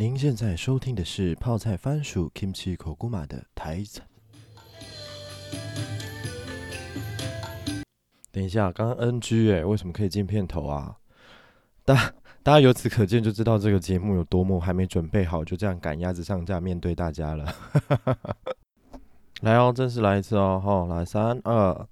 您现在收听的是泡菜番薯 Kimchi Koguma 的台词。等一下，刚刚 NG 哎，为什么可以进片头啊？大大家由此可见就知道这个节目有多么还没准备好，就这样赶鸭子上架面对大家了。来哦，正式来一次哦，好，来三二。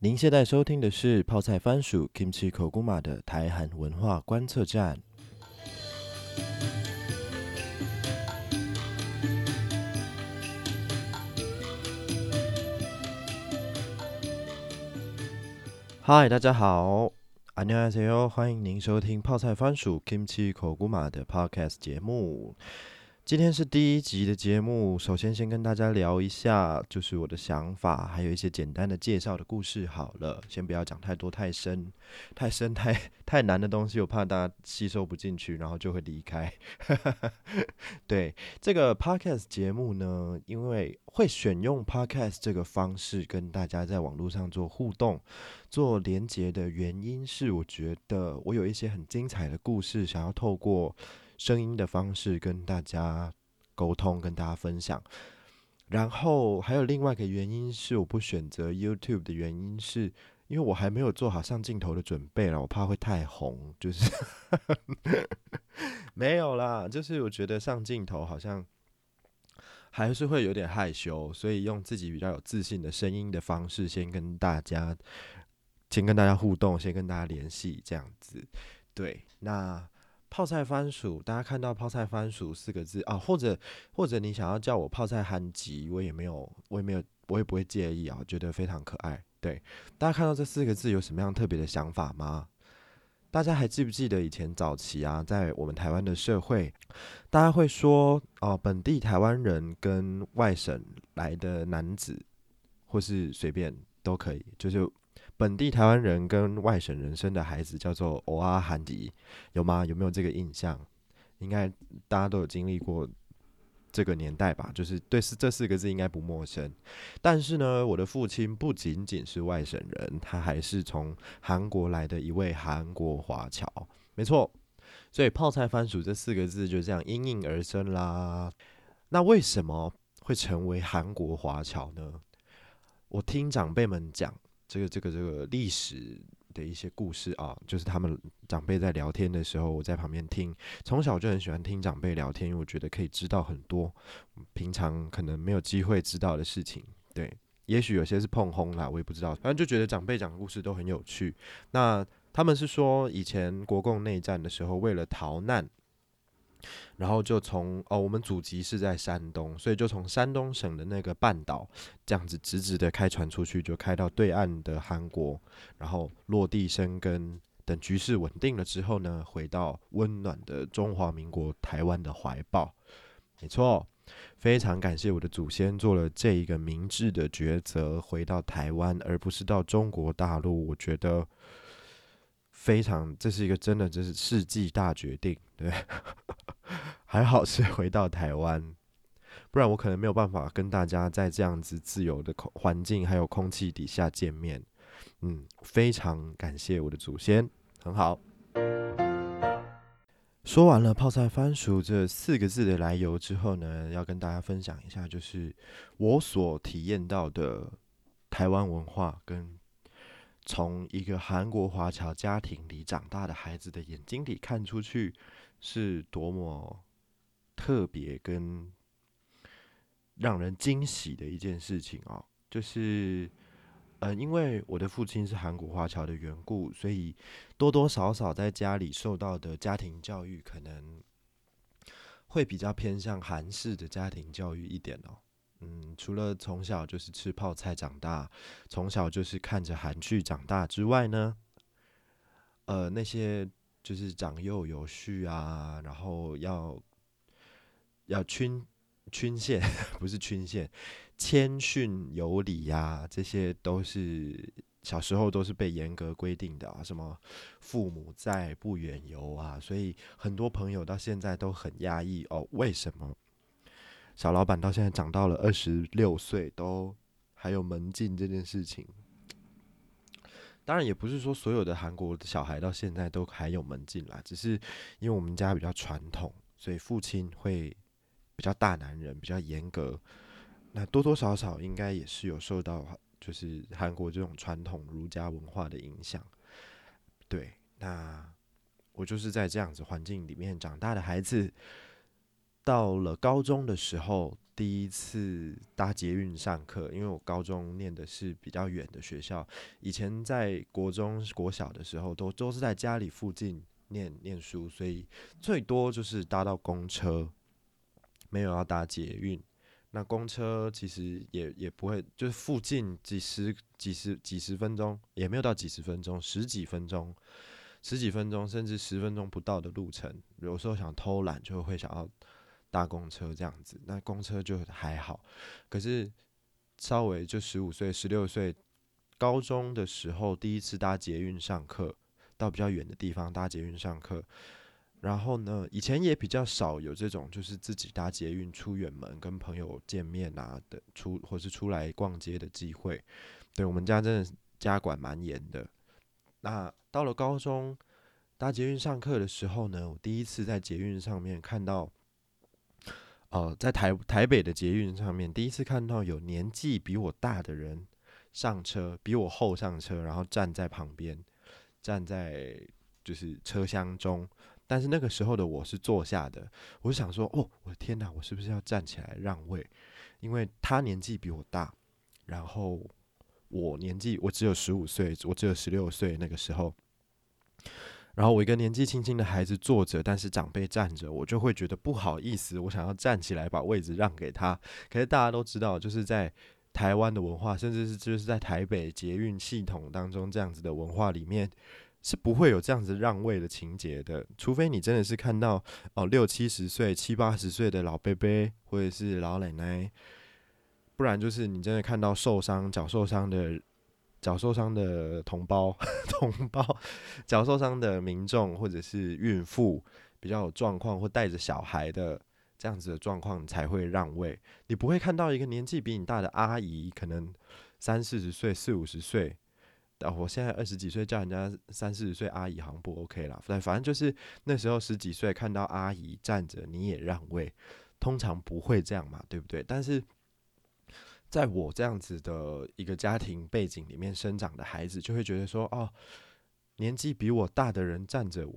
您现在收听的是泡菜番薯 Kimchi Koguma 的台韩文化观测站。嗨，大家好，안녕하세 요， 欢迎您收听泡菜番薯 Kimchi Koguma 的 Podcast 节目。 今天是第一集的节目，首先先跟大家聊一下，就是我的想法，还有一些简单的介绍的故事。好了，先不要讲太多太深、太深、太太难的东西，我怕大家吸收不进去，然后就会离开。对这个 podcast 节目呢，因为会选用 podcast 这个方式跟大家在网络上做互动、做连接的原因是，我觉得我有一些很精彩的故事想要透过。声音的方式跟大家沟通，跟大家分享。然后还有另外一个原因是，我不选择 YouTube 的原因是，因为我还没有做好上镜头的准备了，我怕会太红。就是 没有啦，就是我觉得上镜头好像还是会有点害羞，所以用自己比较有自信的声音的方式，先跟大家，先跟大家互动，先跟大家联系，这样子。对，那。泡菜番薯，大家看到泡菜番薯四个字啊，或者或者你想要叫我泡菜韩吉，我也没有，我也没有，我也不会介意啊，觉得非常可爱。对，大家看到这四个字有什么样特别的想法吗？大家还记不记得以前早期啊，在我们台湾的社会，大家会说哦，本地台湾人跟外省来的男子，或是随便都可以，就是。本地台湾人跟外省人生的孩子叫做欧阿韩迪，有吗？有没有这个印象？应该大家都有经历过这个年代吧？就是对，是这四个字应该不陌生。但是呢，我的父亲不仅仅是外省人，他还是从韩国来的一位韩国华侨。没错，所以泡菜番薯这四个字就这样应运而生啦。那为什么会成为韩国华侨呢？我听长辈们讲。这个这个这个历史的一些故事啊，就是他们长辈在聊天的时候，我在旁边听。从小就很喜欢听长辈聊天，因为我觉得可以知道很多平常可能没有机会知道的事情。对，也许有些是碰轰啦，我也不知道。反正就觉得长辈讲的故事都很有趣。那他们是说，以前国共内战的时候，为了逃难。然后就从哦，我们祖籍是在山东，所以就从山东省的那个半岛这样子直直的开船出去，就开到对岸的韩国，然后落地生根。等局势稳定了之后呢，回到温暖的中华民国台湾的怀抱。没错，非常感谢我的祖先做了这一个明智的抉择，回到台湾，而不是到中国大陆。我觉得。非常，这是一个真的，这是世纪大决定，对。还好是回到台湾，不然我可能没有办法跟大家在这样子自由的空环境还有空气底下见面。嗯，非常感谢我的祖先，很好。说完了泡菜番薯这四个字的来由之后呢，要跟大家分享一下，就是我所体验到的台湾文化跟。从一个韩国华侨家庭里长大的孩子的眼睛里看出去，是多么特别跟让人惊喜的一件事情哦！就是，呃，因为我的父亲是韩国华侨的缘故，所以多多少少在家里受到的家庭教育，可能会比较偏向韩式的家庭教育一点哦。嗯，除了从小就是吃泡菜长大，从小就是看着韩剧长大之外呢，呃，那些就是长幼有序啊，然后要要均均线，不是均线，谦逊有礼呀，这些都是小时候都是被严格规定的啊，什么父母在不远游啊，所以很多朋友到现在都很压抑哦，为什么？小老板到现在长到了二十六岁，都还有门禁这件事情。当然，也不是说所有的韩国的小孩到现在都还有门禁啦，只是因为我们家比较传统，所以父亲会比较大男人，比较严格。那多多少少应该也是有受到就是韩国这种传统儒家文化的影响。对，那我就是在这样子环境里面长大的孩子。到了高中的时候，第一次搭捷运上课，因为我高中念的是比较远的学校，以前在国中、国小的时候都都是在家里附近念念书，所以最多就是搭到公车，没有要搭捷运。那公车其实也也不会，就是附近几十、几十、几十分钟，也没有到几十分钟，十几分钟、十几分钟，甚至十分钟不到的路程，有时候想偷懒就会想要。搭公车这样子，那公车就还好，可是稍微就十五岁、十六岁，高中的时候第一次搭捷运上课，到比较远的地方搭捷运上课，然后呢，以前也比较少有这种就是自己搭捷运出远门跟朋友见面啊的出，或是出来逛街的机会。对我们家真的家管蛮严的。那到了高中搭捷运上课的时候呢，我第一次在捷运上面看到。哦，在台台北的捷运上面，第一次看到有年纪比我大的人上车，比我后上车，然后站在旁边，站在就是车厢中。但是那个时候的我是坐下的，我想说，哦，我的天哪，我是不是要站起来让位？因为他年纪比我大，然后我年纪我只有十五岁，我只有十六岁那个时候。然后我一个年纪轻轻的孩子坐着，但是长辈站着，我就会觉得不好意思，我想要站起来把位置让给他。可是大家都知道，就是在台湾的文化，甚至是就是在台北捷运系统当中这样子的文化里面，是不会有这样子让位的情节的。除非你真的是看到哦六七十岁、七八十岁的老伯伯或者是老奶奶，不然就是你真的看到受伤、脚受伤的。脚受伤的同胞，同胞，脚受伤的民众，或者是孕妇比较有状况或带着小孩的这样子的状况，才会让位。你不会看到一个年纪比你大的阿姨，可能三四十岁、四五十岁。啊，我现在二十几岁，叫人家三四十岁阿姨好像不 OK 啦。反反正就是那时候十几岁看到阿姨站着，你也让位，通常不会这样嘛，对不对？但是。在我这样子的一个家庭背景里面生长的孩子，就会觉得说，哦，年纪比我大的人站着，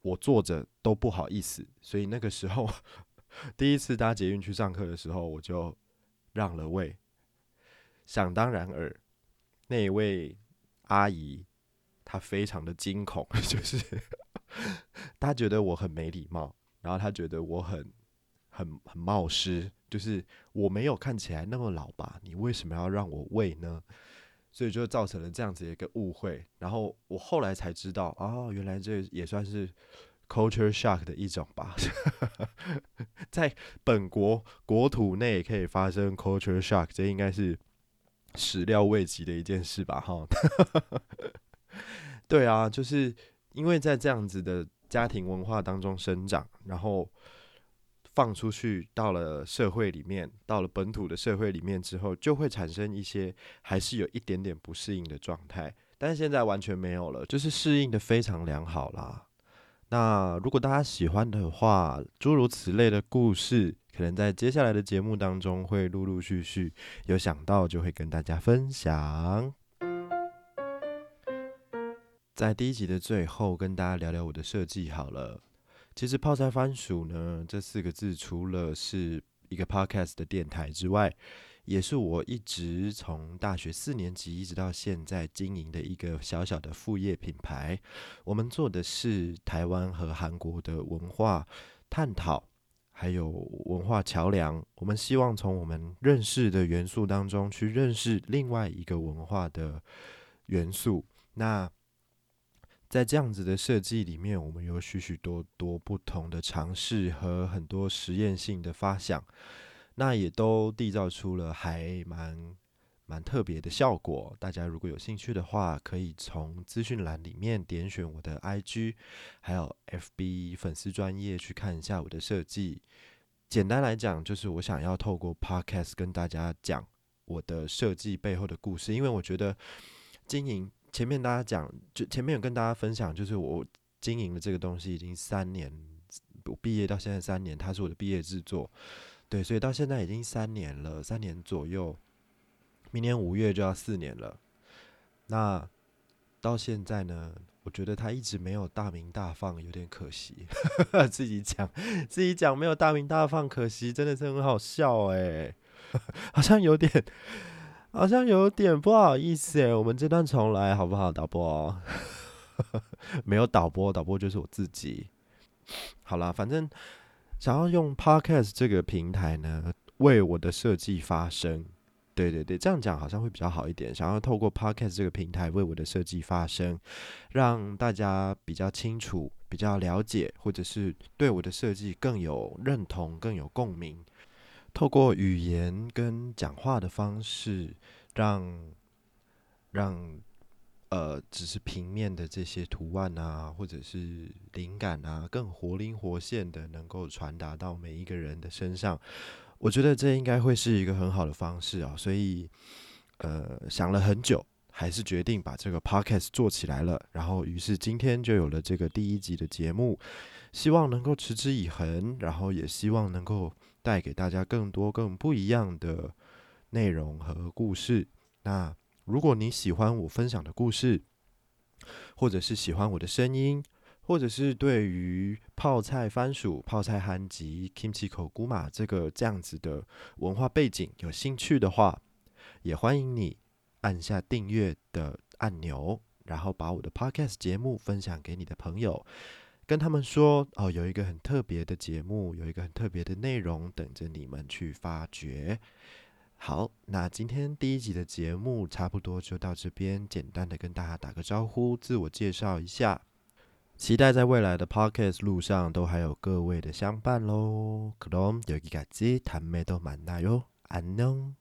我坐着都不好意思。所以那个时候，第一次搭捷运去上课的时候，我就让了位。想当然尔，那一位阿姨她非常的惊恐，就是她觉得我很没礼貌，然后她觉得我很很很冒失。就是我没有看起来那么老吧？你为什么要让我喂呢？所以就造成了这样子一个误会。然后我后来才知道，哦，原来这也算是 culture shock 的一种吧。在本国国土内可以发生 culture shock，这应该是始料未及的一件事吧？哈，对啊，就是因为在这样子的家庭文化当中生长，然后。放出去到了社会里面，到了本土的社会里面之后，就会产生一些还是有一点点不适应的状态。但是现在完全没有了，就是适应的非常良好啦。那如果大家喜欢的话，诸如此类的故事，可能在接下来的节目当中会陆陆续续有想到，就会跟大家分享。在第一集的最后，跟大家聊聊我的设计好了。其实泡菜番薯呢这四个字，除了是一个 podcast 的电台之外，也是我一直从大学四年级一直到现在经营的一个小小的副业品牌。我们做的是台湾和韩国的文化探讨，还有文化桥梁。我们希望从我们认识的元素当中去认识另外一个文化的元素。那在这样子的设计里面，我们有许许多多不同的尝试和很多实验性的发想，那也都缔造出了还蛮蛮特别的效果。大家如果有兴趣的话，可以从资讯栏里面点选我的 IG，还有 FB 粉丝专业去看一下我的设计。简单来讲，就是我想要透过 Podcast 跟大家讲我的设计背后的故事，因为我觉得经营。前面大家讲，就前面有跟大家分享，就是我经营的这个东西已经三年我毕业到现在三年，它是我的毕业制作，对，所以到现在已经三年了，三年左右，明年五月就要四年了。那到现在呢，我觉得他一直没有大名大放，有点可惜。自己讲，自己讲没有大名大放，可惜，真的是很好笑哎，好像有点，好像有点不好意思哎。我们这段重来好不好，导播？没有导播，导播就是我自己。好啦，反正想要用 Podcast 这个平台呢，为我的设计发声。对对对，这样讲好像会比较好一点。想要透过 Podcast 这个平台为我的设计发声，让大家比较清楚、比较了解，或者是对我的设计更有认同、更有共鸣。透过语言跟讲话的方式，让让。呃，只是平面的这些图案啊，或者是灵感啊，更活灵活现的能够传达到每一个人的身上，我觉得这应该会是一个很好的方式啊。所以，呃，想了很久，还是决定把这个 podcast 做起来了。然后，于是今天就有了这个第一集的节目，希望能够持之以恒，然后也希望能够带给大家更多更不一样的内容和故事。那。如果你喜欢我分享的故事，或者是喜欢我的声音，或者是对于泡菜番薯、泡菜韩吉、kimchi 口古马这个这样子的文化背景有兴趣的话，也欢迎你按下订阅的按钮，然后把我的 podcast 节目分享给你的朋友，跟他们说哦，有一个很特别的节目，有一个很特别的内容等着你们去发掘。好，那今天第一集的节目差不多就到这边，简单的跟大家打个招呼，自我介绍一下，期待在未来的 podcast 路上都还有各位的相伴喽。그럼여기까지다음에도만나요安녕